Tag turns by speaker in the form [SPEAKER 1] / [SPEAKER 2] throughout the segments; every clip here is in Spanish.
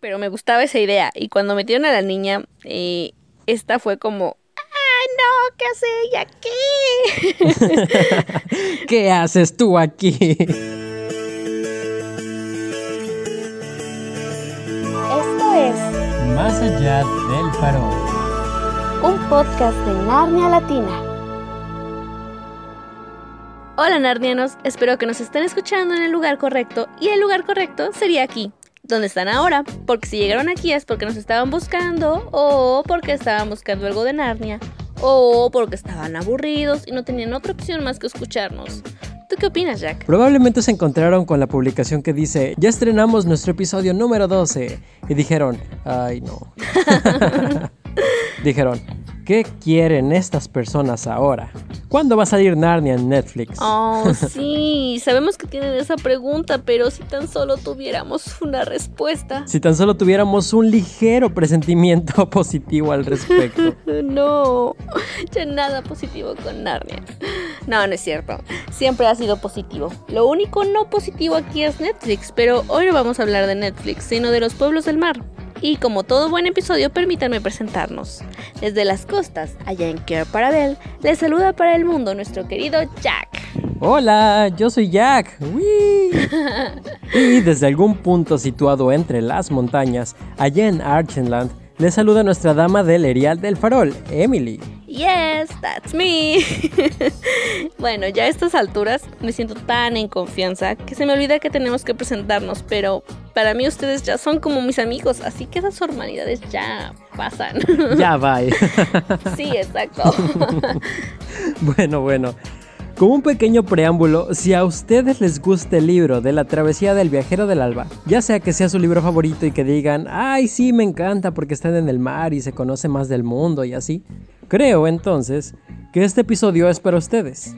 [SPEAKER 1] pero me gustaba esa idea. Y cuando metieron a la niña, eh, esta fue como, ¡ah, no! ¿Qué hace ella aquí?
[SPEAKER 2] ¿Qué haces tú aquí?
[SPEAKER 1] Esto es
[SPEAKER 2] Más allá del farol.
[SPEAKER 1] un podcast de Narnia Latina. Hola Narnianos, espero que nos estén escuchando en el lugar correcto y el lugar correcto sería aquí, donde están ahora, porque si llegaron aquí es porque nos estaban buscando o porque estaban buscando algo de Narnia o porque estaban aburridos y no tenían otra opción más que escucharnos. ¿Tú qué opinas, Jack?
[SPEAKER 2] Probablemente se encontraron con la publicación que dice, ya estrenamos nuestro episodio número 12. Y dijeron, ay no. dijeron, ¿qué quieren estas personas ahora? ¿Cuándo va a salir Narnia en Netflix?
[SPEAKER 1] Oh, sí, sabemos que tienen esa pregunta, pero si tan solo tuviéramos una respuesta.
[SPEAKER 2] Si tan solo tuviéramos un ligero presentimiento positivo al respecto.
[SPEAKER 1] No, ya nada positivo con Narnia. No, no es cierto. Siempre ha sido positivo. Lo único no positivo aquí es Netflix, pero hoy no vamos a hablar de Netflix, sino de los pueblos del mar. Y como todo buen episodio, permítanme presentarnos. Desde las costas, allá en Care Parabel, les saluda para el mundo nuestro querido Jack.
[SPEAKER 2] Hola, yo soy Jack. Y desde algún punto situado entre las montañas, allá en Archenland, les saluda nuestra dama del Erial del Farol, Emily.
[SPEAKER 1] Yes, that's me. bueno, ya a estas alturas me siento tan en confianza que se me olvida que tenemos que presentarnos, pero para mí ustedes ya son como mis amigos, así que esas formalidades ya pasan.
[SPEAKER 2] Ya, bye.
[SPEAKER 1] sí, exacto.
[SPEAKER 2] Bueno, bueno. Como un pequeño preámbulo, si a ustedes les gusta el libro de la travesía del viajero del alba, ya sea que sea su libro favorito y que digan, ay sí, me encanta porque están en el mar y se conoce más del mundo y así, creo entonces que este episodio es para ustedes.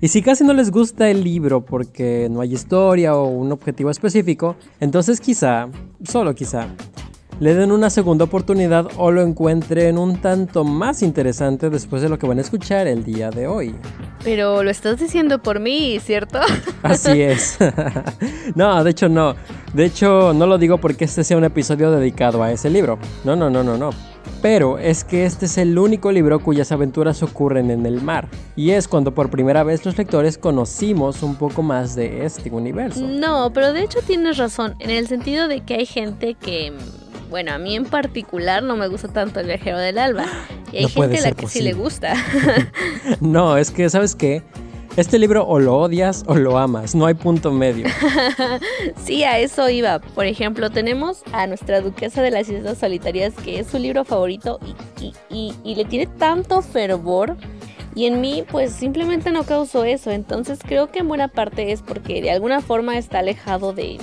[SPEAKER 2] Y si casi no les gusta el libro porque no hay historia o un objetivo específico, entonces quizá, solo quizá, le den una segunda oportunidad o lo encuentren un tanto más interesante después de lo que van a escuchar el día de hoy.
[SPEAKER 1] Pero lo estás diciendo por mí, ¿cierto?
[SPEAKER 2] Así es. no, de hecho no. De hecho no lo digo porque este sea un episodio dedicado a ese libro. No, no, no, no, no. Pero es que este es el único libro cuyas aventuras ocurren en el mar. Y es cuando por primera vez los lectores conocimos un poco más de este universo.
[SPEAKER 1] No, pero de hecho tienes razón, en el sentido de que hay gente que... Bueno, a mí en particular no me gusta tanto el viajero del alba. Y hay
[SPEAKER 2] No
[SPEAKER 1] gente a la que sí le gusta.
[SPEAKER 2] No, es que, ¿sabes qué? Este libro o lo odias o lo amas, no hay punto medio.
[SPEAKER 1] Sí, a eso iba. Por ejemplo, tenemos a nuestra duquesa de las Islas Solitarias, que es su libro favorito y, y- y- y le tiene tanto fervor. Y en mí, pues simplemente no causó eso. Entonces creo que en buena parte es porque de alguna forma está alejado de,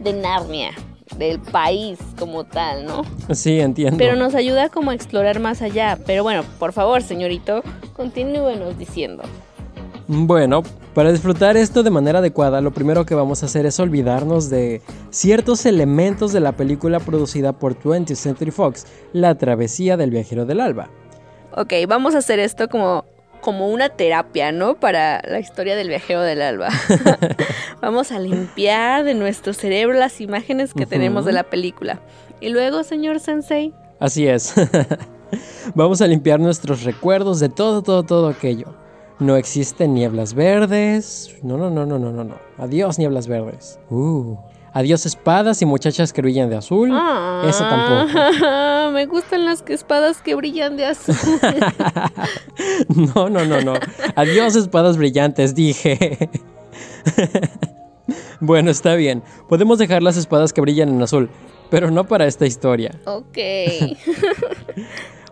[SPEAKER 1] de Narnia, del país como tal, ¿no?
[SPEAKER 2] Sí, entiendo.
[SPEAKER 1] Pero nos ayuda como a explorar más allá. Pero bueno, por favor, señorito, continúenos diciendo.
[SPEAKER 2] Bueno, para disfrutar esto de manera adecuada, lo primero que vamos a hacer es olvidarnos de ciertos elementos de la película producida por 20th Century Fox, La travesía del viajero del alba.
[SPEAKER 1] Ok, vamos a hacer esto como, como una terapia, ¿no? Para la historia del viajero del alba. vamos a limpiar de nuestro cerebro las imágenes que tenemos de la película. Y luego, señor Sensei,
[SPEAKER 2] Así es. Vamos a limpiar nuestros recuerdos de todo, todo, todo aquello. No existen nieblas verdes. No, no, no, no, no, no, no. Adiós nieblas verdes. Uh. Adiós espadas y muchachas que brillan de azul. Eso tampoco.
[SPEAKER 1] tampoco. Me gustan las que- espadas que brillan de azul.
[SPEAKER 2] No, no, no, no. Adiós espadas brillantes, dije. Bueno, está bien. Podemos dejar las espadas que brillan en azul, pero no para esta historia.
[SPEAKER 1] ok.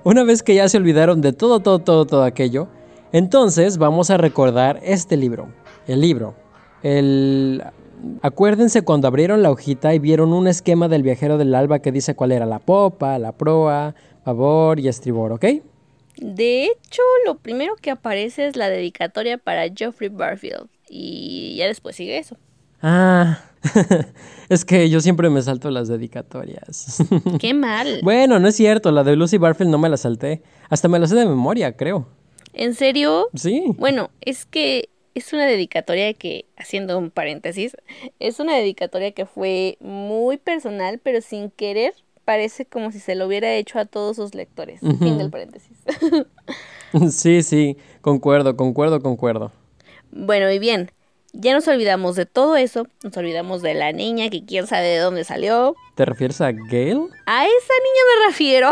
[SPEAKER 2] Una vez que ya se olvidaron de todo, todo, todo, todo aquello, entonces vamos a recordar este libro. El libro. El... Acuérdense cuando abrieron la hojita y vieron un esquema del viajero del alba que dice cuál era la popa, la proa, babor y estribor, ¿ok?
[SPEAKER 1] De hecho, lo primero que aparece es la dedicatoria para Geoffrey Barfield. Y ya después sigue eso.
[SPEAKER 2] Ah, es que yo siempre me salto las dedicatorias.
[SPEAKER 1] Qué mal.
[SPEAKER 2] bueno, no es cierto, la de Lucy Barfield no me la salté. Hasta me la sé de memoria, creo.
[SPEAKER 1] ¿En serio?
[SPEAKER 2] Sí.
[SPEAKER 1] Bueno, es que es una dedicatoria que, haciendo un paréntesis, es una dedicatoria que fue muy personal, pero sin querer parece como si se lo hubiera hecho a todos sus lectores. Fin del paréntesis.
[SPEAKER 2] sí, sí, concuerdo, concuerdo, concuerdo.
[SPEAKER 1] Bueno, y bien, ya nos olvidamos de todo eso, nos olvidamos de la niña que quién sabe de dónde salió.
[SPEAKER 2] ¿Te refieres a Gail?
[SPEAKER 1] A esa niña me refiero.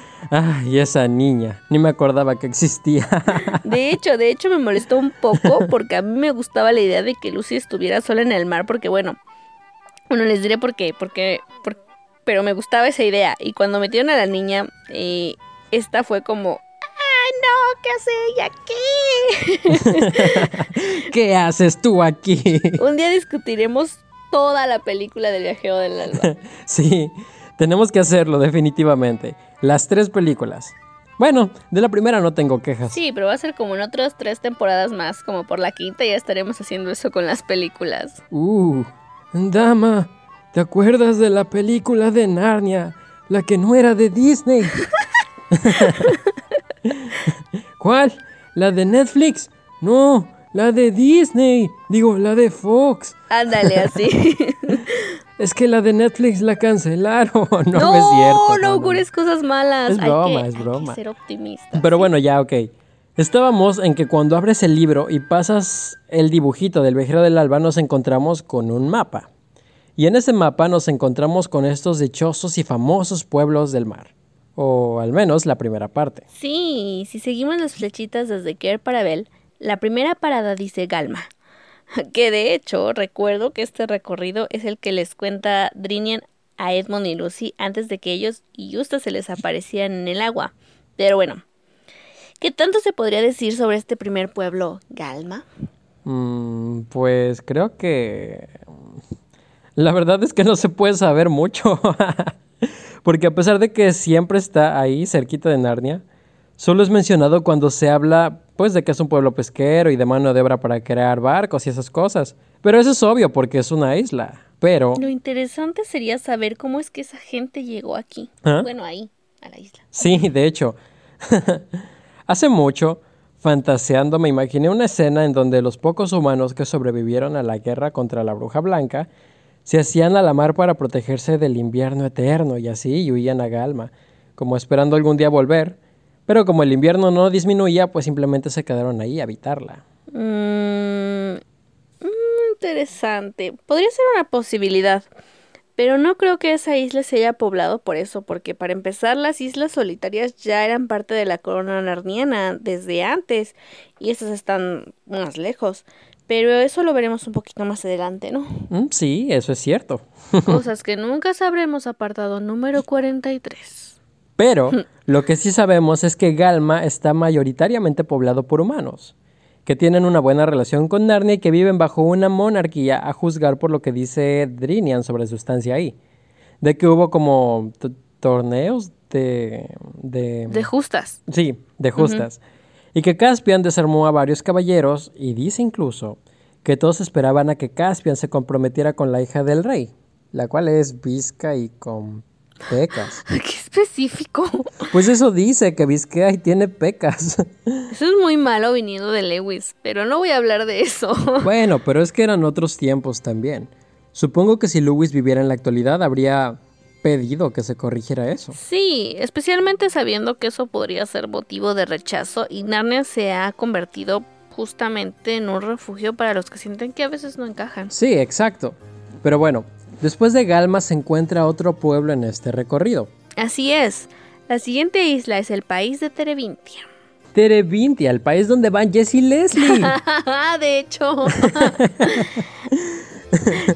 [SPEAKER 2] Ay, esa niña, ni me acordaba que existía.
[SPEAKER 1] De hecho, de hecho me molestó un poco porque a mí me gustaba la idea de que Lucy estuviera sola en el mar porque bueno, bueno, les diré por qué, porque, pero me gustaba esa idea y cuando metieron a la niña, eh, esta fue como, no! ¿Qué hace ella
[SPEAKER 2] aquí? ¿Qué haces tú aquí?
[SPEAKER 1] Un día discutiremos toda la película del viajero del alba.
[SPEAKER 2] sí, tenemos que hacerlo definitivamente. Las tres películas. Bueno, de la primera no tengo quejas.
[SPEAKER 1] Sí, pero va a ser como en otras tres temporadas más, como por la quinta ya estaremos haciendo eso con las películas.
[SPEAKER 2] Uh, dama, ¿te acuerdas de la película de Narnia? La que no era de Disney. ¿Cuál? ¿La de Netflix? No, la de Disney. Digo, la de Fox.
[SPEAKER 1] Ándale, así.
[SPEAKER 2] es que la de Netflix la cancelaron. No, no es cierto.
[SPEAKER 1] No, augures cosas malas.
[SPEAKER 2] Es broma, es broma.
[SPEAKER 1] Hay que ser optimista.
[SPEAKER 2] Pero bueno, ya, ok. Estábamos en que cuando abres el libro y pasas el dibujito del viajero del alba, nos encontramos con un mapa. Y en ese mapa nos encontramos con estos dichosos y famosos pueblos del mar. O al menos la primera parte.
[SPEAKER 1] Sí, si seguimos las flechitas desde Kerr para Bell, la primera parada dice Galma. Que de hecho recuerdo que este recorrido es el que les cuenta Drinian a Edmond y Lucy antes de que ellos y Justa se les aparecieran en el agua. Pero bueno, ¿qué tanto se podría decir sobre este primer pueblo, Galma?
[SPEAKER 2] Mm, pues creo que... La verdad es que no se puede saber mucho. Porque a pesar de que siempre está ahí, cerquita de Narnia, solo es mencionado cuando se habla, pues, de que es un pueblo pesquero y de mano de obra para crear barcos y esas cosas. Pero eso es obvio porque es una isla. Pero...
[SPEAKER 1] Lo interesante sería saber cómo es que esa gente llegó aquí. ¿Ah? Bueno, ahí, a la isla.
[SPEAKER 2] Sí, de hecho. Hace mucho, fantaseando, me imaginé una escena en donde los pocos humanos que sobrevivieron a la guerra contra la bruja blanca se hacían a la mar para protegerse del invierno eterno y así huían a Galma, como esperando algún día volver, pero como el invierno no disminuía, pues simplemente se quedaron ahí a habitarla.
[SPEAKER 1] Mm, mm, interesante. Podría ser una posibilidad. Pero no creo que esa isla se haya poblado por eso, porque para empezar las islas solitarias ya eran parte de la corona narniana desde antes y estas están más lejos. Pero eso lo veremos un poquito más adelante, ¿no?
[SPEAKER 2] Mm, sí, eso es cierto.
[SPEAKER 1] Cosas que nunca sabremos, apartado número 43.
[SPEAKER 2] Pero lo que sí sabemos es que Galma está mayoritariamente poblado por humanos, que tienen una buena relación con Narnia y que viven bajo una monarquía a juzgar por lo que dice Drinian sobre su estancia ahí. De que hubo como torneos de, de...
[SPEAKER 1] De justas.
[SPEAKER 2] Sí, de justas y que Caspian desarmó a varios caballeros y dice incluso que todos esperaban a que Caspian se comprometiera con la hija del rey, la cual es Vizca y con pecas.
[SPEAKER 1] ¡Qué específico!
[SPEAKER 2] Pues eso dice, que y tiene pecas.
[SPEAKER 1] Eso es muy malo viniendo de Lewis, pero no voy a hablar de eso.
[SPEAKER 2] Bueno, pero es que eran otros tiempos también. Supongo que si Lewis viviera en la actualidad habría pedido que se corrigiera eso.
[SPEAKER 1] Sí, especialmente sabiendo que eso podría ser motivo de rechazo y Narnia se ha convertido justamente en un refugio para los que sienten que a veces no encajan.
[SPEAKER 2] Sí, exacto. Pero bueno, después de Galma se encuentra otro pueblo en este recorrido.
[SPEAKER 1] Así es. La siguiente isla es el país de Terevintia.
[SPEAKER 2] Terevintia, el país donde van Jesse y Leslie.
[SPEAKER 1] de hecho.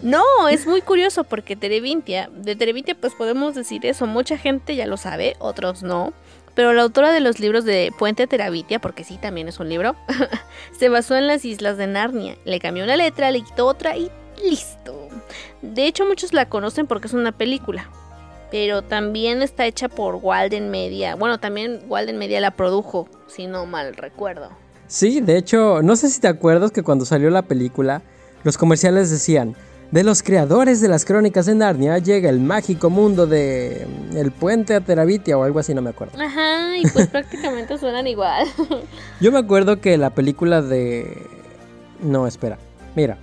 [SPEAKER 1] no, es muy curioso porque Terevintia, de Terevintia pues podemos decir eso, mucha gente ya lo sabe, otros no. Pero la autora de los libros de Puente Teravitia, porque sí, también es un libro, se basó en las islas de Narnia. Le cambió una letra, le quitó otra y listo. De hecho, muchos la conocen porque es una película. Pero también está hecha por Walden Media. Bueno, también Walden Media la produjo, si no mal recuerdo.
[SPEAKER 2] Sí, de hecho, no sé si te acuerdas que cuando salió la película, los comerciales decían, De los creadores de las crónicas de Narnia llega el mágico mundo de el puente a Terabitia o algo así, no me acuerdo.
[SPEAKER 1] Ajá, y pues prácticamente suenan igual.
[SPEAKER 2] Yo me acuerdo que la película de... No, espera. Mira,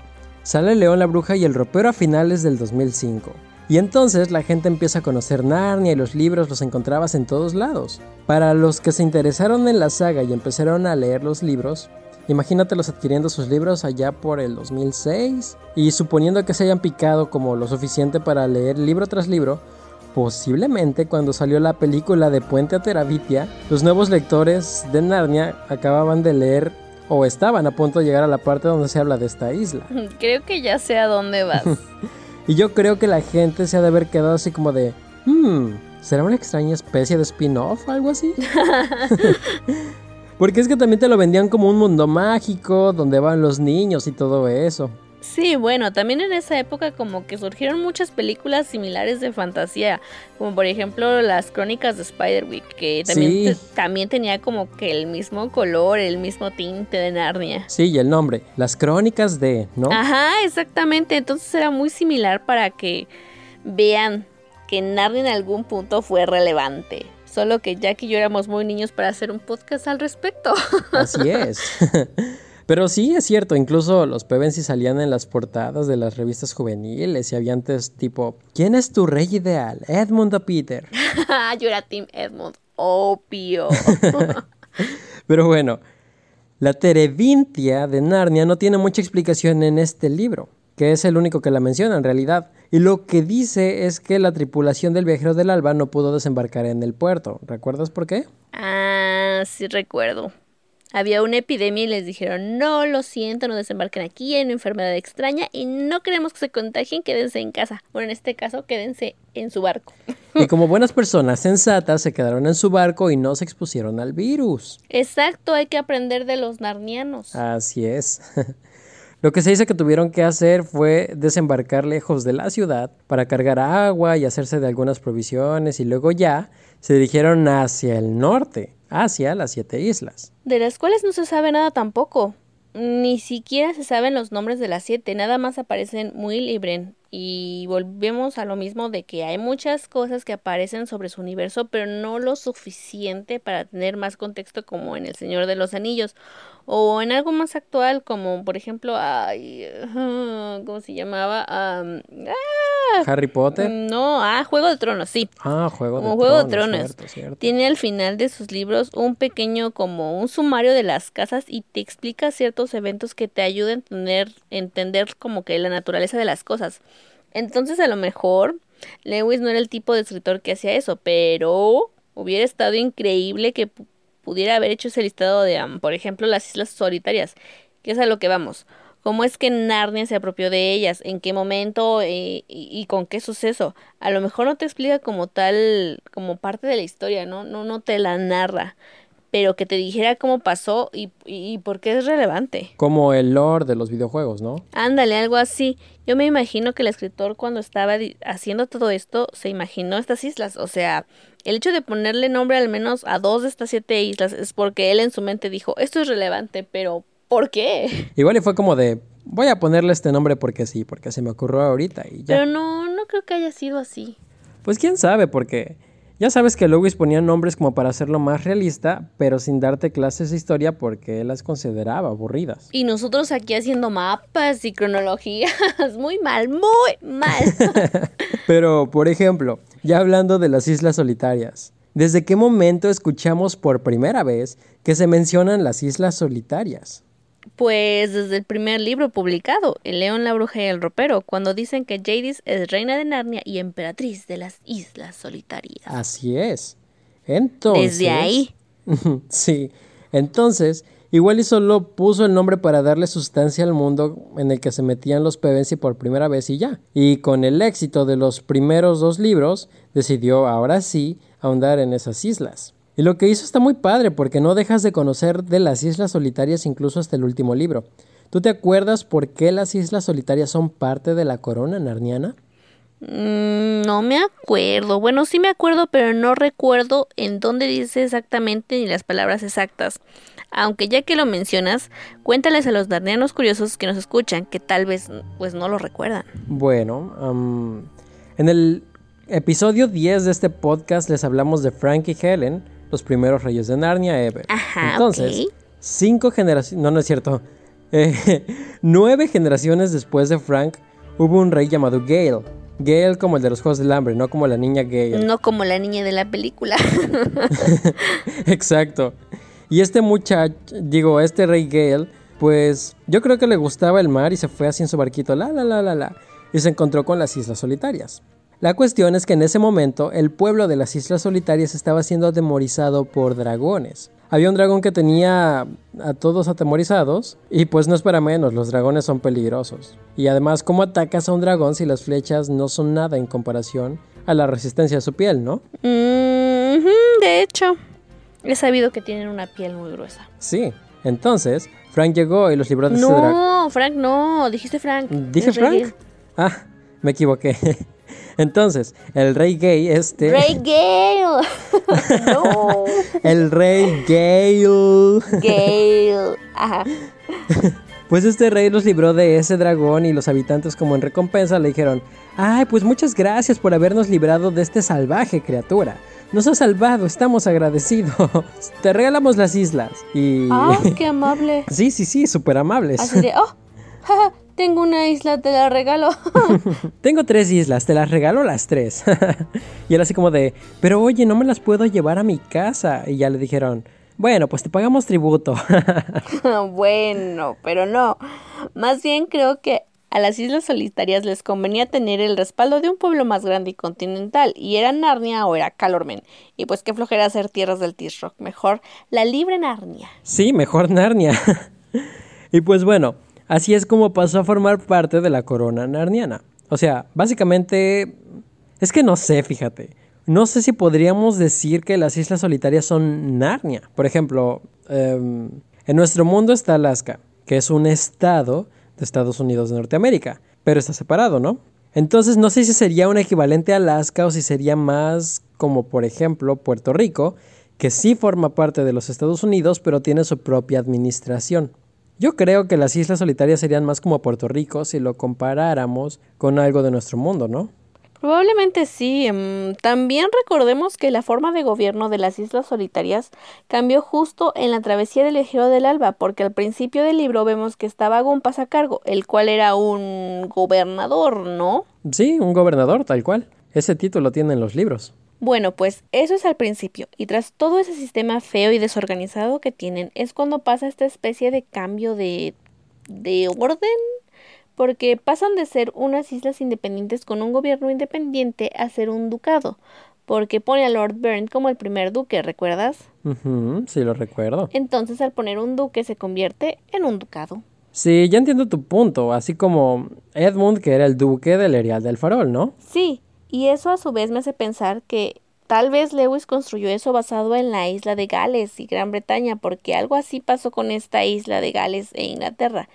[SPEAKER 2] sale León la Bruja y el ropero a finales del 2005. Y entonces la gente empieza a conocer Narnia y los libros los encontrabas en todos lados. Para los que se interesaron en la saga y empezaron a leer los libros, Imagínatelos adquiriendo sus libros allá por el 2006 y suponiendo que se hayan picado como lo suficiente para leer libro tras libro, posiblemente cuando salió la película de Puente a Terabitia, los nuevos lectores de Narnia acababan de leer o estaban a punto de llegar a la parte donde se habla de esta isla.
[SPEAKER 1] Creo que ya sé a dónde vas.
[SPEAKER 2] y yo creo que la gente se ha de haber quedado así como de, hmm, ¿será una extraña especie de spin-off o algo así? Porque es que también te lo vendían como un mundo mágico, donde van los niños y todo eso.
[SPEAKER 1] Sí, bueno, también en esa época como que surgieron muchas películas similares de fantasía, como por ejemplo las crónicas de Spiderwick, que también, también tenía como que el mismo color, el mismo tinte de Narnia.
[SPEAKER 2] Sí, y el nombre, las crónicas de, ¿no?
[SPEAKER 1] Ajá, exactamente, entonces era muy similar para que vean que Narnia en algún punto fue relevante. Solo que Jack y yo éramos muy niños para hacer un podcast al respecto.
[SPEAKER 2] Así es. Pero sí, es cierto, incluso los Pevensi salían en las portadas de las revistas juveniles y había antes tipo, ¿quién es tu rey ideal? Edmund o Peter.
[SPEAKER 1] yo era Team Edmund, obvio.
[SPEAKER 2] Pero bueno, la Terevintia de Narnia no tiene mucha explicación en este libro que es el único que la menciona en realidad. Y lo que dice es que la tripulación del viajero del alba no pudo desembarcar en el puerto. ¿Recuerdas por qué?
[SPEAKER 1] Ah, sí recuerdo. Había una epidemia y les dijeron, no, lo siento, no desembarquen aquí, hay una enfermedad extraña y no queremos que se contagien, quédense en casa. Bueno, en este caso, quédense en su barco.
[SPEAKER 2] Y como buenas personas sensatas, se quedaron en su barco y no se expusieron al virus.
[SPEAKER 1] Exacto, hay que aprender de los narnianos.
[SPEAKER 2] Así es. Lo que se dice que tuvieron que hacer fue desembarcar lejos de la ciudad para cargar agua y hacerse de algunas provisiones y luego ya se dirigieron hacia el norte, hacia las siete islas.
[SPEAKER 1] De las cuales no se sabe nada tampoco. Ni siquiera se saben los nombres de las siete, nada más aparecen muy libre. Y volvemos a lo mismo de que hay muchas cosas que aparecen sobre su universo, pero no lo suficiente para tener más contexto como en El Señor de los Anillos o en algo más actual, como por ejemplo, ay, ¿cómo se llamaba? ah,
[SPEAKER 2] Harry Potter.
[SPEAKER 1] No, ah, Juego de Tronos, sí.
[SPEAKER 2] Ah, Juego
[SPEAKER 1] de Juego de Tronos. Tiene al final de sus libros un pequeño, como un sumario de las casas y te explica ciertos eventos que te ayudan a tener, entender como que la naturaleza de las cosas. Entonces, a lo mejor Lewis no era el tipo de escritor que hacía eso, pero hubiera estado increíble que pudiera haber hecho ese listado de, por ejemplo, las islas solitarias, que es a lo que vamos. ¿Cómo es que Narnia se apropió de ellas? ¿En qué momento eh, y, con qué suceso? A lo mejor no te explica como tal, como parte de la historia, ¿no? No, no te la narra pero que te dijera cómo pasó y, y, por qué es relevante.
[SPEAKER 2] Como el lore de los videojuegos, ¿no?
[SPEAKER 1] Ándale, algo así. Yo me imagino que el escritor cuando estaba haciendo todo esto se imaginó estas islas. O sea, el hecho de ponerle nombre al menos a dos de estas siete islas es porque él en su mente dijo, esto es relevante, pero ¿por qué?
[SPEAKER 2] Igual y fue como de, voy a ponerle este nombre porque sí, porque se me ocurrió ahorita y ya.
[SPEAKER 1] Pero no, no creo que haya sido así.
[SPEAKER 2] Pues quién sabe, porque ya sabes que Lewis ponía nombres como para hacerlo más realista, pero sin darte clases de historia porque él las consideraba aburridas.
[SPEAKER 1] Y nosotros aquí haciendo mapas y cronologías. Muy mal, muy mal.
[SPEAKER 2] pero, por ejemplo, ya hablando de las islas solitarias, ¿desde qué momento escuchamos por primera vez que se mencionan las islas solitarias?
[SPEAKER 1] Pues desde el primer libro publicado, El León, la Bruja y el Ropero, cuando dicen que Jadis es reina de Narnia y emperatriz de las Islas Solitarias.
[SPEAKER 2] Así es. Entonces.
[SPEAKER 1] Desde ahí.
[SPEAKER 2] sí. Entonces, igual y solo puso el nombre para darle sustancia al mundo en el que se metían los Pevensi por primera vez y ya. Y con el éxito de los primeros dos libros, decidió ahora sí ahondar en esas islas. Y lo que hizo está muy padre porque no dejas de conocer de las Islas Solitarias incluso hasta el último libro. ¿Tú te acuerdas por qué las Islas Solitarias son parte de la corona narniana?
[SPEAKER 1] Mm, no me acuerdo. Bueno, sí me acuerdo, pero no recuerdo en dónde dice exactamente ni las palabras exactas. Aunque ya que lo mencionas, cuéntales a los narnianos curiosos que nos escuchan que tal vez pues no lo recuerdan.
[SPEAKER 2] Bueno, en el episodio 10 de este podcast les hablamos de Frank y Helen, los primeros reyes de Narnia ever.
[SPEAKER 1] Ajá,
[SPEAKER 2] Entonces, cinco generaciones, no, no es cierto, eh, nueve generaciones después de Frank hubo un rey llamado Gale. Gale como el de los Juegos del Hambre, no como la niña Gale.
[SPEAKER 1] No como la niña de la película.
[SPEAKER 2] Exacto. Y este muchacho, digo, este rey Gale, pues yo creo que le gustaba el mar y se fue así en su barquito, la, la, la, la, la, y se encontró con las Islas Solitarias. La cuestión es que en ese momento el pueblo de las Islas Solitarias estaba siendo atemorizado por dragones. Había un dragón que tenía a todos atemorizados y pues no es para menos, los dragones son peligrosos. Y además, ¿cómo atacas a un dragón si las flechas no son nada en comparación a la resistencia de su piel, no?
[SPEAKER 1] de hecho, he sabido que tienen una piel muy gruesa.
[SPEAKER 2] Sí, entonces Frank llegó y los libró de ese dragón.
[SPEAKER 1] No, Frank no, dijiste Frank.
[SPEAKER 2] ¿Dije Frank? Ah, me equivoqué. Entonces, el rey gay, este.
[SPEAKER 1] ¡Rey Gale! no.
[SPEAKER 2] El rey Gale.
[SPEAKER 1] Gale. Ajá.
[SPEAKER 2] Pues este rey los libró de ese dragón y los habitantes, como en recompensa, le dijeron: Ay, pues muchas gracias por habernos librado de este salvaje criatura. Nos has salvado, estamos agradecidos. Te regalamos las islas. Y.
[SPEAKER 1] ¡Ah, qué amable!
[SPEAKER 2] Sí, sí, sí, súper amables.
[SPEAKER 1] Así de, oh, tengo una isla, te la regalo.
[SPEAKER 2] Tengo tres islas, te las regalo las tres. y él así como de, pero oye, no me las puedo llevar a mi casa. Y ya le dijeron, bueno, pues te pagamos tributo.
[SPEAKER 1] bueno, pero no. Más bien creo que a las Islas Solitarias les convenía tener el respaldo de un pueblo más grande y continental, y era Narnia o era Calormen. Y pues qué flojera hacer tierras del Tisrock. Mejor la libre Narnia.
[SPEAKER 2] Sí, mejor Narnia. y pues bueno, Así es como pasó a formar parte de la corona narniana. O sea, básicamente... Es que no sé, fíjate. No sé si podríamos decir que las Islas Solitarias son Narnia. Por ejemplo, em, en nuestro mundo está Alaska, que es un estado de Estados Unidos de Norteamérica, pero está separado, ¿no? Entonces no sé si sería un equivalente a Alaska o si sería más como por ejemplo Puerto Rico, que sí forma parte de los Estados Unidos, pero tiene su propia administración. Yo creo que las islas solitarias serían más como Puerto Rico si lo comparáramos con algo de nuestro mundo, ¿no?
[SPEAKER 1] Probablemente sí. Em, también recordemos que la forma de gobierno de las Islas Solitarias cambió justo en la travesía del Ejero del Alba, porque al principio del libro vemos que estaba Gumpas a cargo, el cual era un gobernador, ¿no?
[SPEAKER 2] Sí, un gobernador, tal cual. Ese título tienen los libros.
[SPEAKER 1] Bueno, pues eso es al principio, y tras todo ese sistema feo y desorganizado que tienen, es cuando pasa esta especie de cambio de, de orden, porque pasan de ser unas islas independientes con un gobierno independiente a ser un ducado, porque pone a Lord Byrne como el primer duque, ¿recuerdas?
[SPEAKER 2] sí, lo recuerdo.
[SPEAKER 1] Entonces al poner un duque se convierte en un ducado.
[SPEAKER 2] Sí, ya entiendo tu punto, así como Edmund, que era el duque del Erial del Farol, ¿no?
[SPEAKER 1] Sí, y eso a su vez me hace pensar que tal vez Lewis construyó eso basado en la isla de Gales y Gran Bretaña, porque algo así pasó con esta isla de Gales e Inglaterra.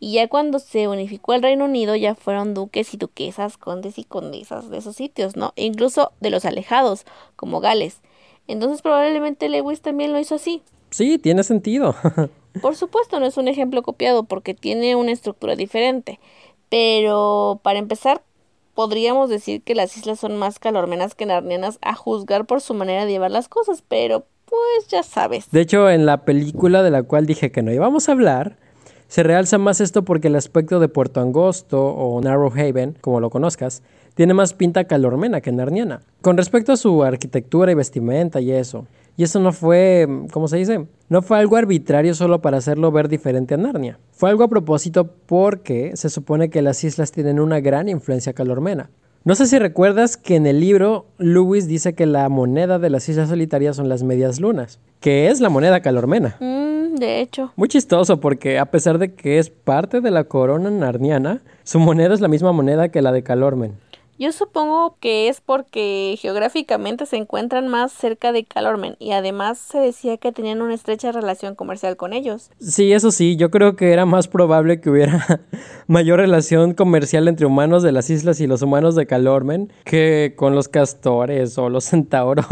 [SPEAKER 1] Y ya cuando se unificó el Reino Unido ya fueron duques y duquesas, condes y condesas de esos sitios, ¿no? E incluso de los alejados, como Gales. Entonces probablemente Lewis también lo hizo así.
[SPEAKER 2] Sí, tiene sentido.
[SPEAKER 1] Por supuesto, no es un ejemplo copiado porque tiene una estructura diferente. Pero para empezar, podríamos decir que las islas son más calormenas que narnianas a juzgar por su manera de llevar las cosas, pero pues ya sabes.
[SPEAKER 2] De hecho, en la película de la cual dije que no íbamos a hablar, se realza más esto porque el aspecto de Puerto Angosto o Narrow Haven, como lo conozcas, tiene más pinta calormena que narniana. Con respecto a su arquitectura y vestimenta y eso. Y eso no fue, ¿cómo se dice? No fue algo arbitrario solo para hacerlo ver diferente a Narnia. Fue algo a propósito porque se supone que las islas tienen una gran influencia calormena. No sé si recuerdas que en el libro Lewis dice que la moneda de las Islas Solitarias son las medias lunas, que es la moneda calormena.
[SPEAKER 1] Mm, de hecho.
[SPEAKER 2] Muy chistoso porque a pesar de que es parte de la corona narniana, su moneda es la misma moneda que la de Calormen.
[SPEAKER 1] Yo supongo que es porque geográficamente se encuentran más cerca de Calormen y además se decía que tenían una estrecha relación comercial con ellos.
[SPEAKER 2] Sí, eso sí, yo creo que era más probable que hubiera mayor relación comercial entre humanos de las islas y los humanos de Calormen que con los castores o los centauros.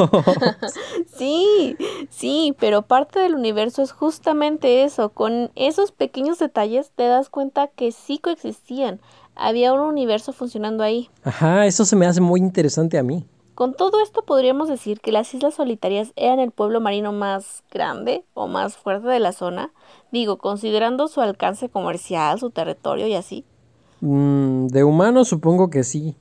[SPEAKER 1] sí, sí, pero parte del universo es justamente eso. Con esos pequeños detalles te das cuenta que sí coexistían había un universo funcionando ahí.
[SPEAKER 2] Ajá, eso se me hace muy interesante a mí.
[SPEAKER 1] Con todo esto podríamos decir que las Islas Solitarias eran el pueblo marino más grande o más fuerte de la zona, digo, considerando su alcance comercial, su territorio y así.
[SPEAKER 2] Mm, de humanos supongo que sí.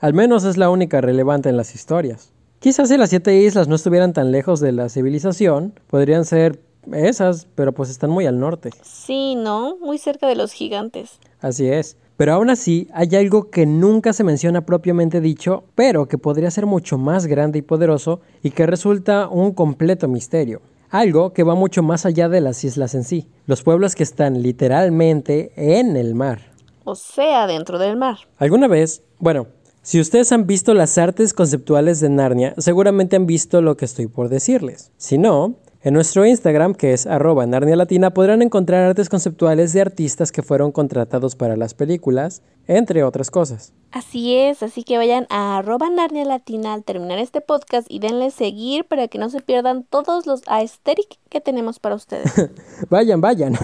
[SPEAKER 2] Al menos es la única relevante en las historias. Quizás si las siete islas no estuvieran tan lejos de la civilización, podrían ser esas, pero pues están muy al norte.
[SPEAKER 1] Sí, ¿no? Muy cerca de los gigantes.
[SPEAKER 2] Así es. Pero aún así, hay algo que nunca se menciona propiamente dicho, pero que podría ser mucho más grande y poderoso y que resulta un completo misterio. Algo que va mucho más allá de las islas en sí, los pueblos que están literalmente en el mar.
[SPEAKER 1] O sea, dentro del mar.
[SPEAKER 2] ¿Alguna vez? Bueno, si ustedes han visto las artes conceptuales de Narnia, seguramente han visto lo que estoy por decirles. Si no, en nuestro Instagram, que es arroba Narnia Latina, podrán encontrar artes conceptuales de artistas que fueron contratados para las películas, entre otras cosas.
[SPEAKER 1] Así es, así que vayan a arroba Narnia Latina al terminar este podcast y denle seguir para que no se pierdan todos los aesthetic que tenemos para ustedes.
[SPEAKER 2] vayan, vayan.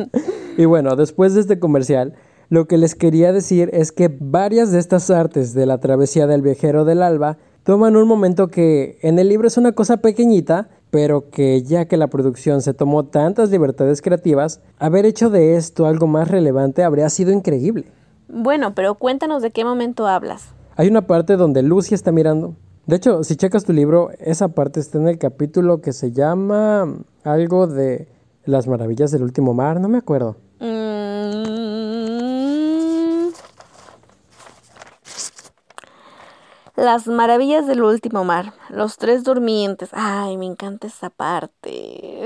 [SPEAKER 2] y bueno, después de este comercial, lo que les quería decir es que varias de estas artes de la travesía del viajero del alba toman un momento que en el libro es una cosa pequeñita, pero que ya que la producción se tomó tantas libertades creativas, haber hecho de esto algo más relevante habría sido increíble.
[SPEAKER 1] Bueno, pero cuéntanos de qué momento hablas.
[SPEAKER 2] Hay una parte donde Lucy está mirando. De hecho, si checas tu libro, esa parte está en el capítulo que se llama algo de las maravillas del último mar, no me acuerdo.
[SPEAKER 1] Las maravillas del último mar, los tres durmientes. Ay, me encanta esa parte.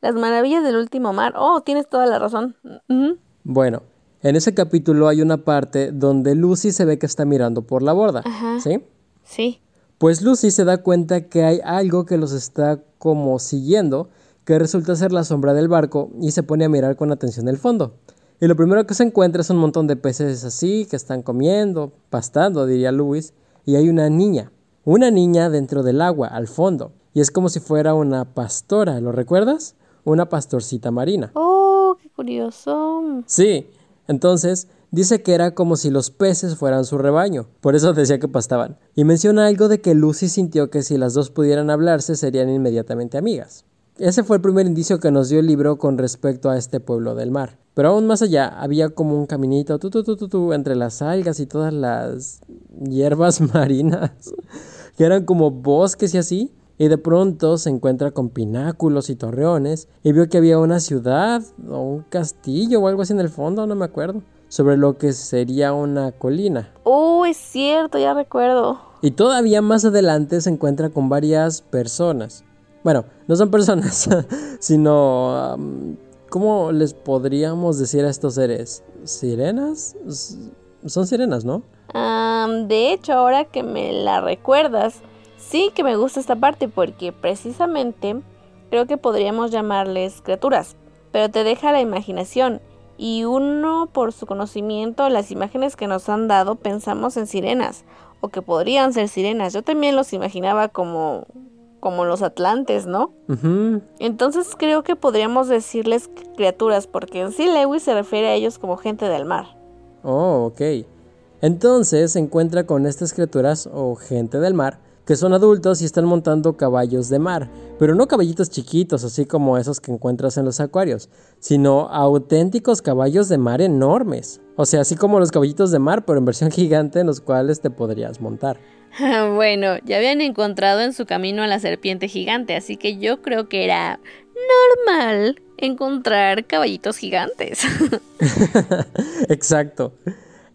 [SPEAKER 1] Las maravillas del último mar. Oh, tienes toda la razón.
[SPEAKER 2] Bueno, en ese capítulo hay una parte donde Lucy se ve que está mirando por la borda. ¿Sí?
[SPEAKER 1] Sí.
[SPEAKER 2] Pues Lucy se da cuenta que hay algo que los está como siguiendo, que resulta ser la sombra del barco, y se pone a mirar con atención el fondo. Y lo primero que se encuentra es un montón de peces así que están comiendo, pastando, diría Luis, y hay una niña, una niña dentro del agua, al fondo, y es como si fuera una pastora, ¿lo recuerdas? Una pastorcita marina.
[SPEAKER 1] Oh, qué curioso.
[SPEAKER 2] Sí, entonces dice que era como si los peces fueran su rebaño, por eso decía que pastaban. Y menciona algo de que Lucy sintió que si las dos pudieran hablarse serían inmediatamente amigas. Ese fue el primer indicio que nos dio el libro con respecto a este pueblo del mar. Pero aún más allá había como un caminito tu, tu, tu, entre las algas y todas las hierbas marinas, que eran como bosques y así. Y de pronto se encuentra con pináculos y torreones y vio que había una ciudad o un castillo o algo así en el fondo, no me acuerdo, sobre lo que sería una colina.
[SPEAKER 1] Oh, es cierto, ya recuerdo.
[SPEAKER 2] Y todavía más adelante se encuentra con varias personas. Bueno, no son personas, sino ¿Cómo les podríamos decir a estos seres? ¿Sirenas? Son sirenas, ¿no?
[SPEAKER 1] de hecho, ahora que me la recuerdas, sí que me gusta esta parte porque precisamente creo que podríamos llamarles criaturas, pero te deja la imaginación y uno por su conocimiento, las imágenes que nos han dado, pensamos en sirenas o que podrían ser sirenas. Yo también los imaginaba como como los atlantes, ¿no? Entonces creo que podríamos decirles criaturas, porque en sí Lewis se refiere a ellos como gente del mar.
[SPEAKER 2] Oh, ok. Entonces se encuentra con estas criaturas o gente del mar que son adultos y están montando caballos de mar, pero no caballitos chiquitos, así como esos que encuentras en los acuarios, sino auténticos caballos de mar enormes. O sea, así como los caballitos de mar, pero en versión gigante en los cuales te podrías montar.
[SPEAKER 1] bueno, ya habían encontrado en su camino a la serpiente gigante, así que yo creo que era normal encontrar caballitos gigantes.
[SPEAKER 2] Exacto.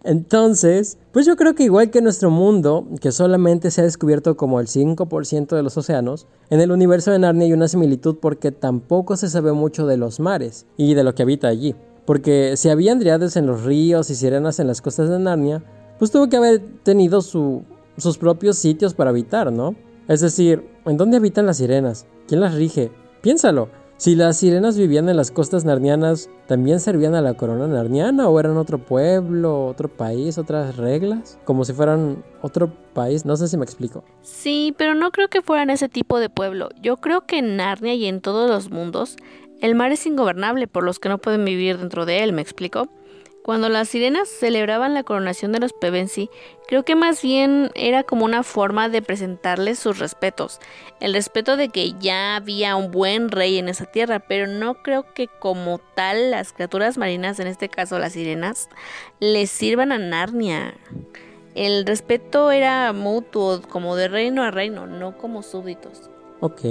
[SPEAKER 2] Entonces, pues yo creo que igual que nuestro mundo, que solamente se ha descubierto como el 5% de los océanos, en el universo de Narnia hay una similitud porque tampoco se sabe mucho de los mares y de lo que habita allí. Porque si había andriades en los ríos y sirenas en las costas de Narnia, pues tuvo que haber tenido su, sus propios sitios para habitar, ¿no? Es decir, ¿en dónde habitan las sirenas? ¿Quién las rige? Piénsalo. Si las sirenas vivían en las costas narnianas, ¿también servían a la corona narniana o eran otro pueblo, otro país, otras reglas? Como si fueran otro país, no sé si me explico.
[SPEAKER 1] Sí, pero no creo que fueran ese tipo de pueblo. Yo creo que en Narnia y en todos los mundos, el mar es ingobernable por los que no pueden vivir dentro de él, ¿me explico? Cuando las sirenas celebraban la coronación de los Pevensi, creo que más bien era como una forma de presentarles sus respetos, el respeto de que ya había un buen rey en esa tierra, pero no creo que como tal las criaturas marinas, en este caso las sirenas, les sirvan a Narnia. El respeto era mutuo, como de reino a reino, no como súbditos.
[SPEAKER 2] Ok.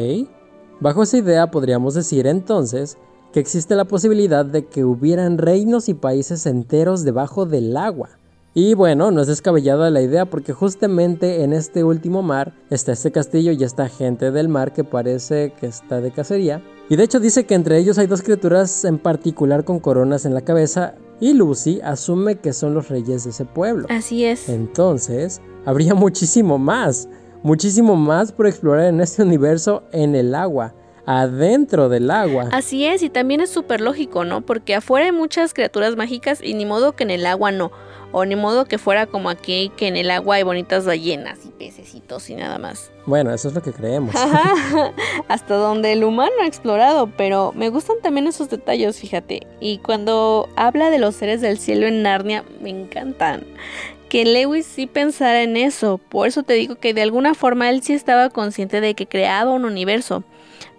[SPEAKER 2] Bajo esa idea podríamos decir entonces que existe la posibilidad de que hubieran reinos y países enteros debajo del agua. Y bueno, no es descabellada la idea porque justamente en este último mar está este castillo y esta gente del mar que parece que está de cacería. Y de hecho dice que entre ellos hay dos criaturas en particular con coronas en la cabeza y Lucy asume que son los reyes de ese pueblo.
[SPEAKER 1] Así es.
[SPEAKER 2] Entonces, habría muchísimo más, muchísimo más por explorar en este universo en el agua adentro del agua.
[SPEAKER 1] Así es, y también es súper lógico, ¿no? Porque afuera hay muchas criaturas mágicas y ni modo que en el agua no. O ni modo que fuera como aquí, que en el agua hay bonitas ballenas y pececitos y nada más.
[SPEAKER 2] Bueno, eso es lo que creemos.
[SPEAKER 1] Hasta donde el humano ha explorado, pero me gustan también esos detalles, fíjate. Y cuando habla de los seres del cielo en Narnia, me encantan que Lewis sí pensara en eso. Por eso te digo que de alguna forma él sí estaba consciente de que creaba un universo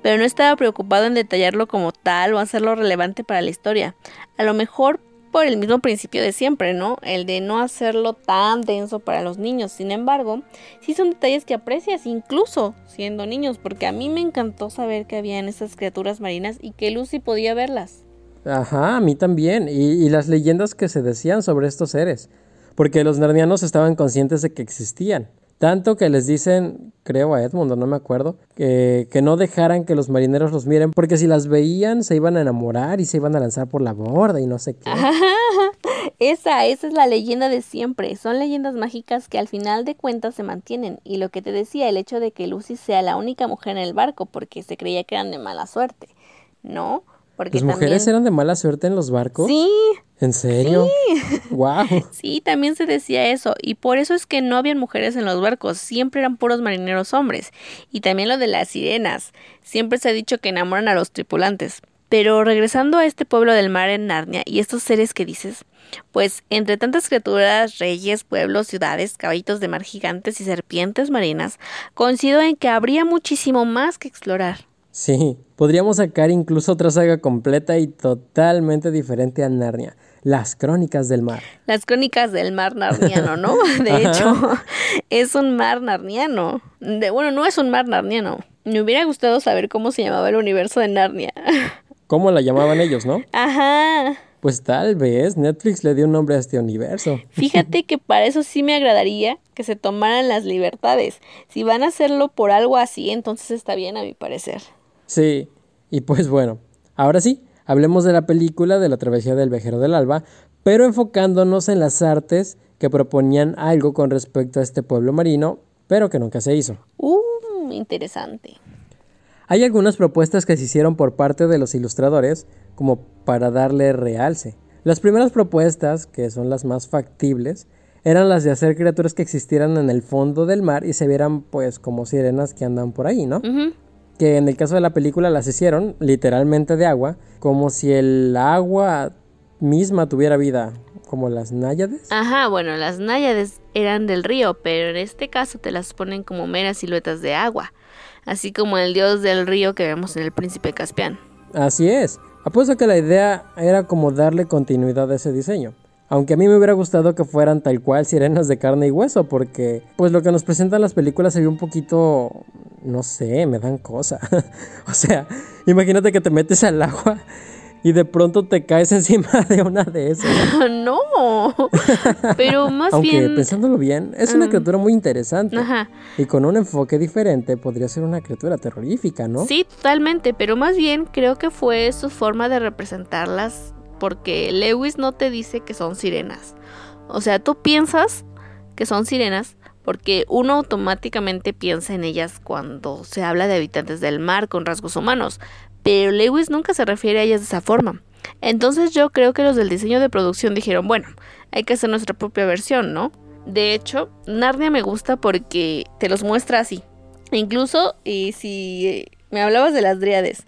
[SPEAKER 1] pero no estaba preocupado en detallarlo como tal o hacerlo relevante para la historia. A lo mejor por el mismo principio de siempre, ¿no? El de no hacerlo tan denso para los niños. Sin embargo, sí son detalles que aprecias incluso siendo niños, porque a mí me encantó saber que había en esas criaturas marinas y que Lucy podía verlas.
[SPEAKER 2] Ajá, a mí también. Y, y las leyendas que se decían sobre estos seres. Porque los narnianos estaban conscientes de que existían. Tanto que les dicen, creo a Edmund, no me acuerdo, que, que, no dejaran que los marineros los miren, porque si las veían se iban a enamorar y se iban a lanzar por la borda y no sé qué.
[SPEAKER 1] esa, esa es la leyenda de siempre. Son leyendas mágicas que al final de cuentas se mantienen. Y lo que te decía, el hecho de que Lucy sea la única mujer en el barco, porque se creía que eran de mala suerte, ¿no?
[SPEAKER 2] Porque ¿Las mujeres eran de mala suerte en los barcos?
[SPEAKER 1] Sí.
[SPEAKER 2] ¿En serio?
[SPEAKER 1] Sí.
[SPEAKER 2] Wow.
[SPEAKER 1] Sí, también se decía eso. Y por eso es que no habían mujeres en los barcos. Siempre eran puros marineros hombres. Y también lo de las sirenas. Siempre se ha dicho que enamoran a los tripulantes. Pero regresando a este pueblo del mar en Narnia y estos seres que dices, pues entre tantas criaturas, reyes, pueblos, ciudades, caballitos de mar gigantes y serpientes marinas, coincido en que habría muchísimo más que explorar.
[SPEAKER 2] Sí, podríamos sacar incluso otra saga completa y totalmente diferente a Narnia. Las Crónicas del Mar.
[SPEAKER 1] Las Crónicas del Mar Narniano, ¿no? De hecho, es un mar narniano. De, bueno, no es un mar narniano. Me hubiera gustado saber cómo se llamaba el universo de Narnia.
[SPEAKER 2] ¿Cómo la llamaban ellos, no?
[SPEAKER 1] Ajá.
[SPEAKER 2] Pues tal vez Netflix le dio un nombre a este universo.
[SPEAKER 1] Fíjate que para eso sí me agradaría que se tomaran las libertades. Si van a hacerlo por algo así, entonces está bien a mi parecer.
[SPEAKER 2] Sí, y pues bueno, ahora sí, hablemos de la película de la travesía del viajero del alba, pero enfocándonos en las artes que proponían algo con respecto a este pueblo marino, pero que nunca se hizo.
[SPEAKER 1] Uh, interesante.
[SPEAKER 2] Hay algunas propuestas que se hicieron por parte de los ilustradores como para darle realce. Las primeras propuestas, que son las más factibles, eran las de hacer criaturas que existieran en el fondo del mar y se vieran pues como sirenas que andan por ahí, ¿no? Que en el caso de la película las hicieron literalmente de agua, como si el agua misma tuviera vida, como las náyades.
[SPEAKER 1] Ajá, bueno, las náyades eran del río, pero en este caso te las ponen como meras siluetas de agua, así como el dios del río que vemos en el príncipe Caspián.
[SPEAKER 2] Así es. Apuesto que la idea era como darle continuidad a ese diseño. Aunque a mí me hubiera gustado que fueran tal cual sirenas de carne y hueso, porque pues lo que nos presentan las películas se ve un poquito, no sé, me dan cosa. o sea, imagínate que te metes al agua y de pronto te caes encima de una de esas.
[SPEAKER 1] no, pero más
[SPEAKER 2] Aunque,
[SPEAKER 1] bien...
[SPEAKER 2] pensándolo bien, es una criatura muy interesante. Ajá. Y con un enfoque diferente podría ser una criatura terrorífica, ¿no?
[SPEAKER 1] Sí, totalmente, pero más bien creo que fue su forma de representarlas porque Lewis no te dice que son sirenas. O sea, tú piensas que son sirenas, porque uno automáticamente piensa en ellas cuando se habla de habitantes del mar con rasgos humanos, pero Lewis nunca se refiere a ellas de esa forma. Entonces yo creo que los del diseño de producción dijeron, bueno, hay que hacer nuestra propia versión, ¿no? De hecho, Narnia me gusta porque te los muestra así. Incluso, y si me hablabas de las dríades,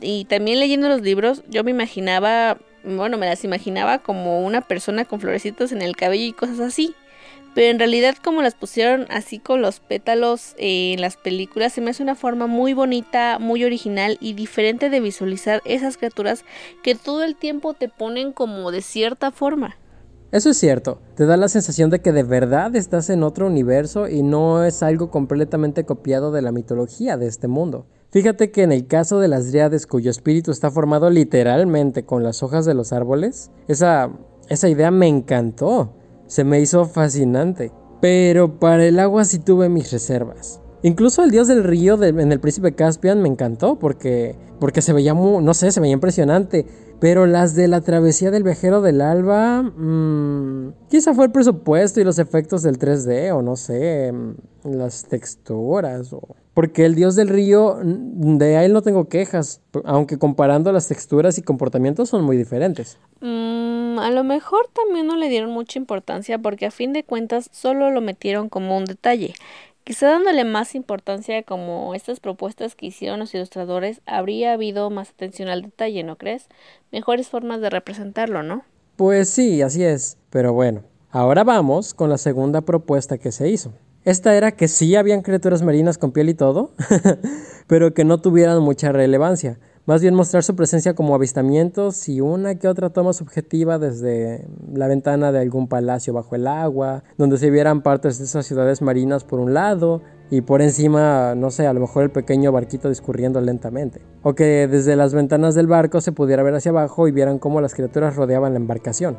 [SPEAKER 1] y también leyendo los libros, yo me imaginaba, bueno, me las imaginaba como una persona con florecitos en el cabello y cosas así. Pero en realidad como las pusieron así con los pétalos en las películas, se me hace una forma muy bonita, muy original y diferente de visualizar esas criaturas que todo el tiempo te ponen como de cierta forma.
[SPEAKER 2] Eso es cierto, te da la sensación de que de verdad estás en otro universo y no es algo completamente copiado de la mitología de este mundo. Fíjate que en el caso de las dríades cuyo espíritu está formado literalmente con las hojas de los árboles, esa, esa idea me encantó se me hizo fascinante. Pero para el agua sí tuve mis reservas. Incluso el dios del río en el príncipe Caspian me encantó porque, porque se veía muy, no sé, se veía impresionante. Pero las de la travesía del viajero del alba, mmm, quizá fue el presupuesto y los efectos del 3D o no sé, mm, las texturas o... Porque el dios del río, de él no tengo quejas, aunque comparando las texturas y comportamientos son muy diferentes.
[SPEAKER 1] Mm, a lo mejor también no le dieron mucha importancia porque a fin de cuentas solo lo metieron como un detalle. Quizá dándole más importancia como estas propuestas que hicieron los ilustradores, habría habido más atención al detalle, ¿no crees? Mejores formas de representarlo, ¿no?
[SPEAKER 2] Pues sí, así es. Pero bueno, ahora vamos con la segunda propuesta que se hizo. Esta era que sí habían criaturas marinas con piel y todo, pero que no tuvieran mucha relevancia. Más bien mostrar su presencia como avistamientos y una que otra toma subjetiva desde la ventana de algún palacio bajo el agua, donde se vieran partes de esas ciudades marinas por un lado y por encima, no sé, a lo mejor el pequeño barquito discurriendo lentamente. O que desde las ventanas del barco se pudiera ver hacia abajo y vieran cómo las criaturas rodeaban la embarcación.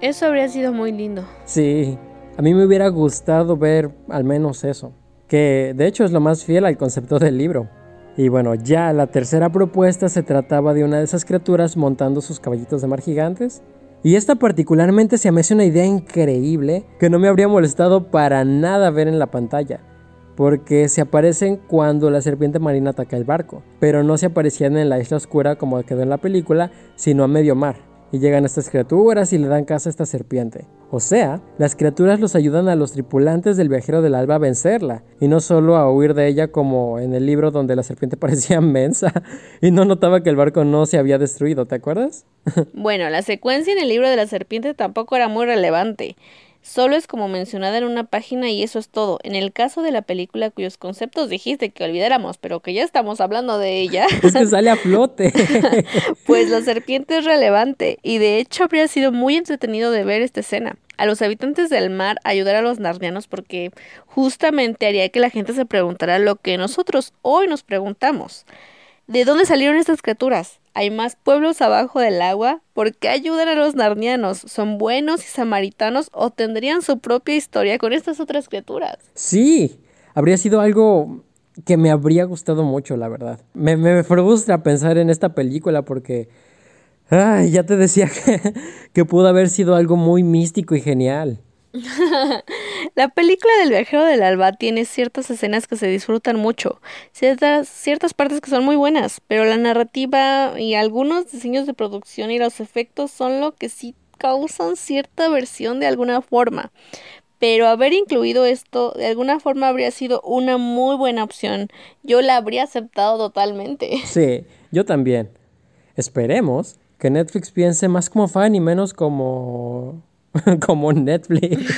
[SPEAKER 1] Eso habría sido muy lindo.
[SPEAKER 2] Sí, a mí me hubiera gustado ver al menos eso, que de hecho es lo más fiel al concepto del libro. Y bueno, ya la tercera propuesta se trataba de una de esas criaturas montando sus caballitos de mar gigantes. Y esta particularmente se me hace una idea increíble que no me habría molestado para nada ver en la pantalla. Porque se aparecen cuando la serpiente marina ataca el barco, pero no se aparecían en la isla oscura como quedó en la película, sino a medio mar y llegan estas criaturas y le dan caza a esta serpiente. O sea, las criaturas los ayudan a los tripulantes del viajero del alba a vencerla, y no solo a huir de ella como en el libro donde la serpiente parecía mensa y no notaba que el barco no se había destruido, ¿te acuerdas?
[SPEAKER 1] bueno, la secuencia en el libro de la serpiente tampoco era muy relevante. Solo es como mencionada en una página y eso es todo. En el caso de la película cuyos conceptos dijiste que olvidáramos, pero que ya estamos hablando de ella.
[SPEAKER 2] Es que sale a flote.
[SPEAKER 1] pues la serpiente es relevante y de hecho habría sido muy entretenido de ver esta escena. A los habitantes del mar ayudar a los narnianos porque justamente haría que la gente se preguntara lo que nosotros hoy nos preguntamos. ¿De dónde salieron estas criaturas? ¿Hay más pueblos abajo del agua? ¿Por qué ayudan a los narnianos? ¿Son buenos y samaritanos o tendrían su propia historia con estas otras criaturas?
[SPEAKER 2] Sí, habría sido algo que me habría gustado mucho, la verdad. Me, me frustra pensar en esta película porque... Ay, ya te decía que, que pudo haber sido algo muy místico y genial.
[SPEAKER 1] la película del viajero del alba tiene ciertas escenas que se disfrutan mucho, ciertas, ciertas partes que son muy buenas, pero la narrativa y algunos diseños de producción y los efectos son lo que sí causan cierta versión de alguna forma. Pero haber incluido esto de alguna forma habría sido una muy buena opción. Yo la habría aceptado totalmente.
[SPEAKER 2] Sí, yo también. Esperemos que Netflix piense más como fan y menos como como Netflix.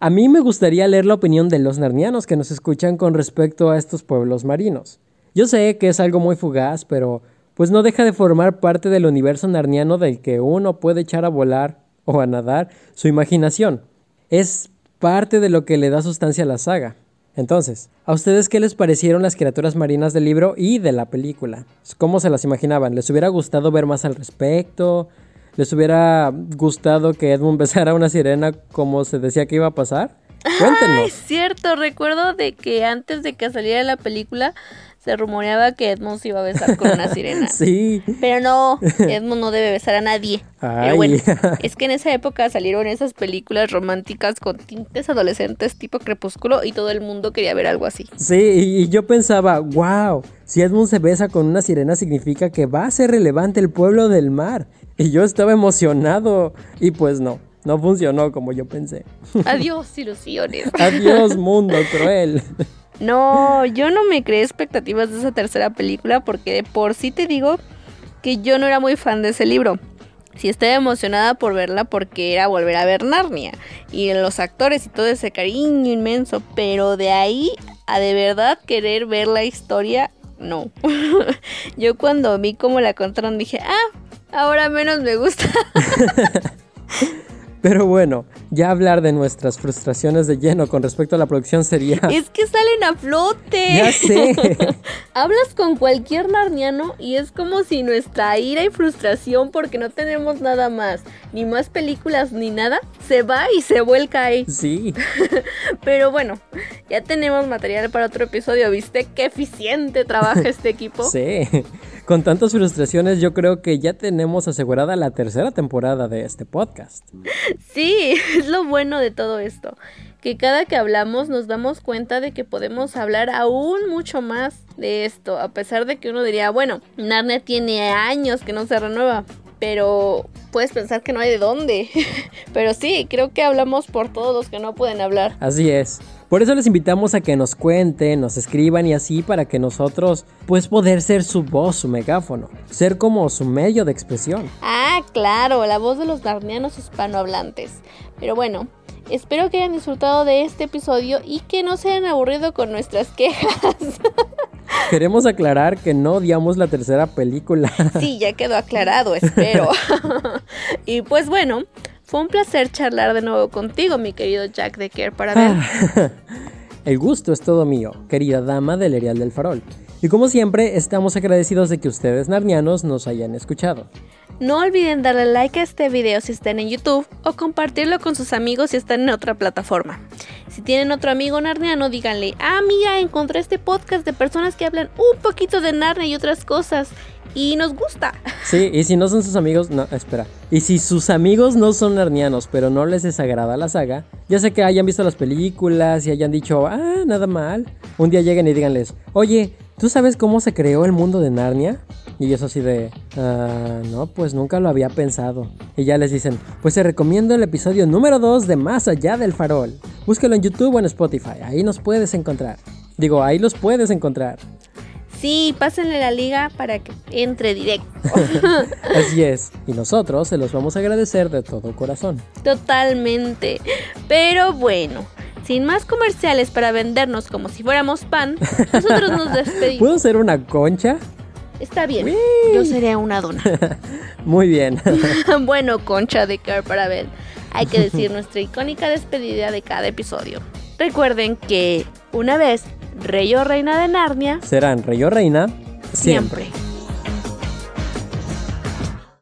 [SPEAKER 2] a mí me gustaría leer la opinión de los narnianos que nos escuchan con respecto a estos pueblos marinos. Yo sé que es algo muy fugaz, pero pues no deja de formar parte del universo narniano del que uno puede echar a volar o a nadar su imaginación. Es parte de lo que le da sustancia a la saga. Entonces, ¿a ustedes qué les parecieron las criaturas marinas del libro y de la película? ¿Cómo se las imaginaban? ¿Les hubiera gustado ver más al respecto? ¿Les hubiera gustado que Edmund besara a una sirena como se decía que iba a pasar? Cuéntenos.
[SPEAKER 1] es cierto, recuerdo de que antes de que saliera la película se rumoreaba que Edmund se iba a besar con una sirena.
[SPEAKER 2] Sí.
[SPEAKER 1] Pero no, Edmund no debe besar a nadie.
[SPEAKER 2] Ay.
[SPEAKER 1] Pero bueno, es que en esa época salieron esas películas románticas con tintes adolescentes tipo crepúsculo y todo el mundo quería ver algo así.
[SPEAKER 2] Sí, y y yo pensaba, wow, si Edmund se besa con una sirena significa que va a ser relevante el pueblo del mar. Y yo estaba emocionado. Y pues no, no funcionó como yo pensé.
[SPEAKER 1] Adiós, ilusiones.
[SPEAKER 2] Adiós, mundo cruel.
[SPEAKER 1] No, yo no me creé expectativas de esa tercera película porque de por sí te digo que yo no era muy fan de ese libro. Sí estaba emocionada por verla porque era volver a ver Narnia y los actores y todo ese cariño inmenso, pero de ahí a de verdad querer ver la historia, no. yo cuando vi cómo la contaron dije, ah, ahora menos me gusta.
[SPEAKER 2] Pero bueno, ya hablar de nuestras frustraciones de lleno con respecto a la producción sería...
[SPEAKER 1] es que salen a flote.
[SPEAKER 2] Ya sé.
[SPEAKER 1] Hablas con cualquier narniano y es como si nuestra ira y frustración porque no tenemos nada más, ni más películas ni nada, se va y se vuelca ahí.
[SPEAKER 2] Sí.
[SPEAKER 1] Pero bueno, ya tenemos material para otro episodio, ¿viste qué eficiente trabaja este equipo?
[SPEAKER 2] Sí. Con tantas frustraciones yo creo que ya tenemos asegurada la tercera temporada de este podcast.
[SPEAKER 1] Sí, es lo bueno de todo esto, que cada que hablamos nos damos cuenta de que podemos hablar aún mucho más de esto, a pesar de que uno diría, bueno, Narnia tiene años que no se renueva, pero puedes pensar que no hay de dónde. pero sí, creo que hablamos por todos los que no pueden hablar.
[SPEAKER 2] Así es. Por eso les invitamos a que nos cuenten, nos escriban y así para que nosotros pues poder ser su voz, su megáfono, ser como su medio de expresión.
[SPEAKER 1] Ah, claro, la voz de los narnianos hispanohablantes. Pero bueno, espero que hayan disfrutado de este episodio y que no se hayan aburrido con nuestras quejas.
[SPEAKER 2] Queremos aclarar que no odiamos la tercera película.
[SPEAKER 1] Sí, ya quedó aclarado, espero. y pues bueno, fue un placer charlar de nuevo contigo, mi querido Jack de Care para ver.
[SPEAKER 2] El gusto es todo mío, querida dama del Erial del Farol. Y como siempre, estamos agradecidos de que ustedes narnianos nos hayan escuchado.
[SPEAKER 1] No olviden darle like a este video si están en YouTube o compartirlo con sus amigos si están en otra plataforma. Si tienen otro amigo narniano, díganle, ah, mira, encontré este podcast de personas que hablan un poquito de Narnia y otras cosas. Y nos gusta.
[SPEAKER 2] Sí, y si no son sus amigos, no, espera. Y si sus amigos no son narnianos, pero no les desagrada la saga, ya sé que hayan visto las películas y hayan dicho, ah, nada mal. Un día lleguen y díganles, oye, ¿tú sabes cómo se creó el mundo de Narnia? Y ellos así de, ah, no, pues nunca lo había pensado. Y ya les dicen, pues te recomiendo el episodio número 2 de Más allá del farol. Búsquelo en YouTube o en Spotify, ahí nos puedes encontrar. Digo, ahí los puedes encontrar.
[SPEAKER 1] Sí, pásenle la liga para que entre directo.
[SPEAKER 2] Así es, y nosotros se los vamos a agradecer de todo corazón.
[SPEAKER 1] Totalmente. Pero bueno, sin más comerciales para vendernos como si fuéramos pan, nosotros nos despedimos.
[SPEAKER 2] ¿Puedo ser una concha?
[SPEAKER 1] Está bien, yo seré una dona.
[SPEAKER 2] Muy bien.
[SPEAKER 1] bueno, concha de Care para ver. Hay que decir nuestra icónica despedida de cada episodio. Recuerden que una vez rey o reina de Narnia,
[SPEAKER 2] Serán rey o reina
[SPEAKER 1] siempre.